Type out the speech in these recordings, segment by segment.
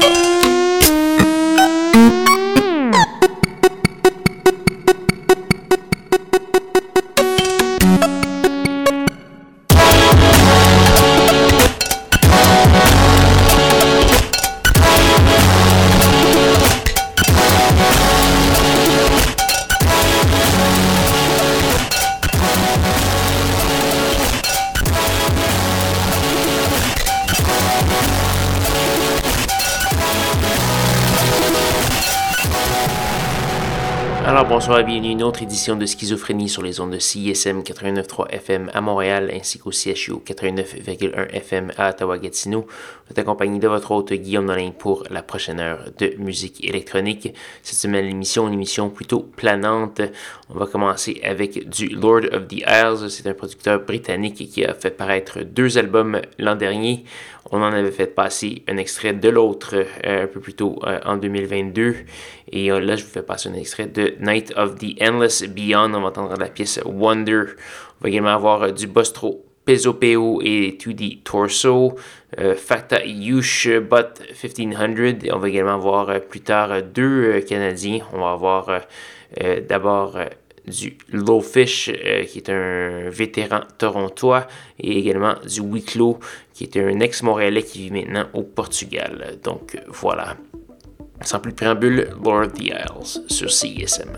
bonsoir et bienvenue à une autre édition de Schizophrénie sur les ondes de CISM 89.3 FM à Montréal ainsi qu'au CHU 89.1 FM à Ottawa-Gatineau. Vous êtes accompagné de votre hôte Guillaume Nolin pour la prochaine heure de musique électronique. Cette semaine, l'émission, une émission plutôt planante. On va commencer avec du Lord of the Isles. C'est un producteur britannique qui a fait paraître deux albums l'an dernier. On en avait fait passer un extrait de l'autre euh, un peu plus tôt euh, en 2022. Et euh, là, je vous fais passer un extrait de Night of the Endless Beyond. On va entendre la pièce Wonder. On va également avoir du Bostro Pesopeo et 2D Torso, Facta Yush But 1500. Et on va également avoir plus tard deux Canadiens. On va avoir d'abord du Lowfish, euh, qui est un vétéran torontois, et également du Wicklow, qui est un ex-montréalais qui vit maintenant au Portugal. Donc voilà. Sans plus de préambule, Lord the Isles sur CISM.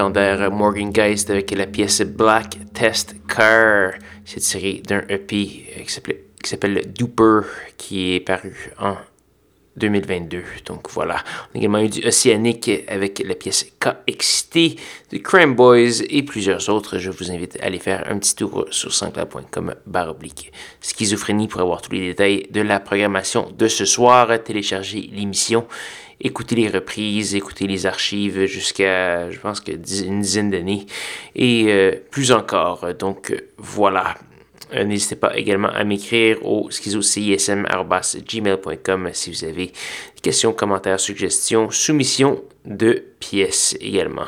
Légendaire Morgan Geist avec la pièce Black Test Car. C'est tiré d'un EP qui s'appelle Duper, qui est paru en 2022. Donc voilà. On a également eu du Oceanic avec la pièce KXT, du Crime Boys et plusieurs autres. Je vous invite à aller faire un petit tour sur sanscloud.com barre oblique. Schizophrénie pour avoir tous les détails de la programmation de ce soir. Télécharger l'émission, écouter les reprises, écouter les archives jusqu'à, je pense que une dizaine d'années et euh, plus encore. Donc voilà. Euh, n'hésitez pas également à m'écrire au schizocism.gmail.com si vous avez des questions, commentaires, suggestions, soumissions de pièces également.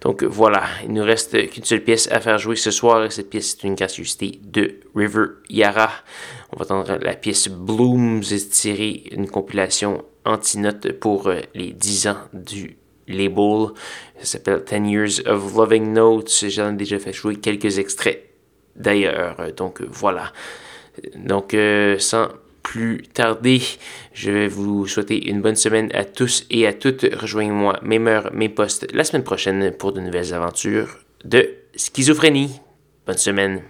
Donc voilà, il nous reste qu'une seule pièce à faire jouer ce soir et cette pièce est une gracieuseté de River Yara. On va entendre la pièce Blooms tirer une compilation anti-note pour euh, les 10 ans du label. Ça s'appelle 10 Years of Loving Notes. J'en ai déjà fait jouer quelques extraits d'ailleurs. Donc voilà. Donc euh, sans plus tarder, je vais vous souhaiter une bonne semaine à tous et à toutes. Rejoignez-moi, mes heures, mes postes la semaine prochaine pour de nouvelles aventures de schizophrénie. Bonne semaine.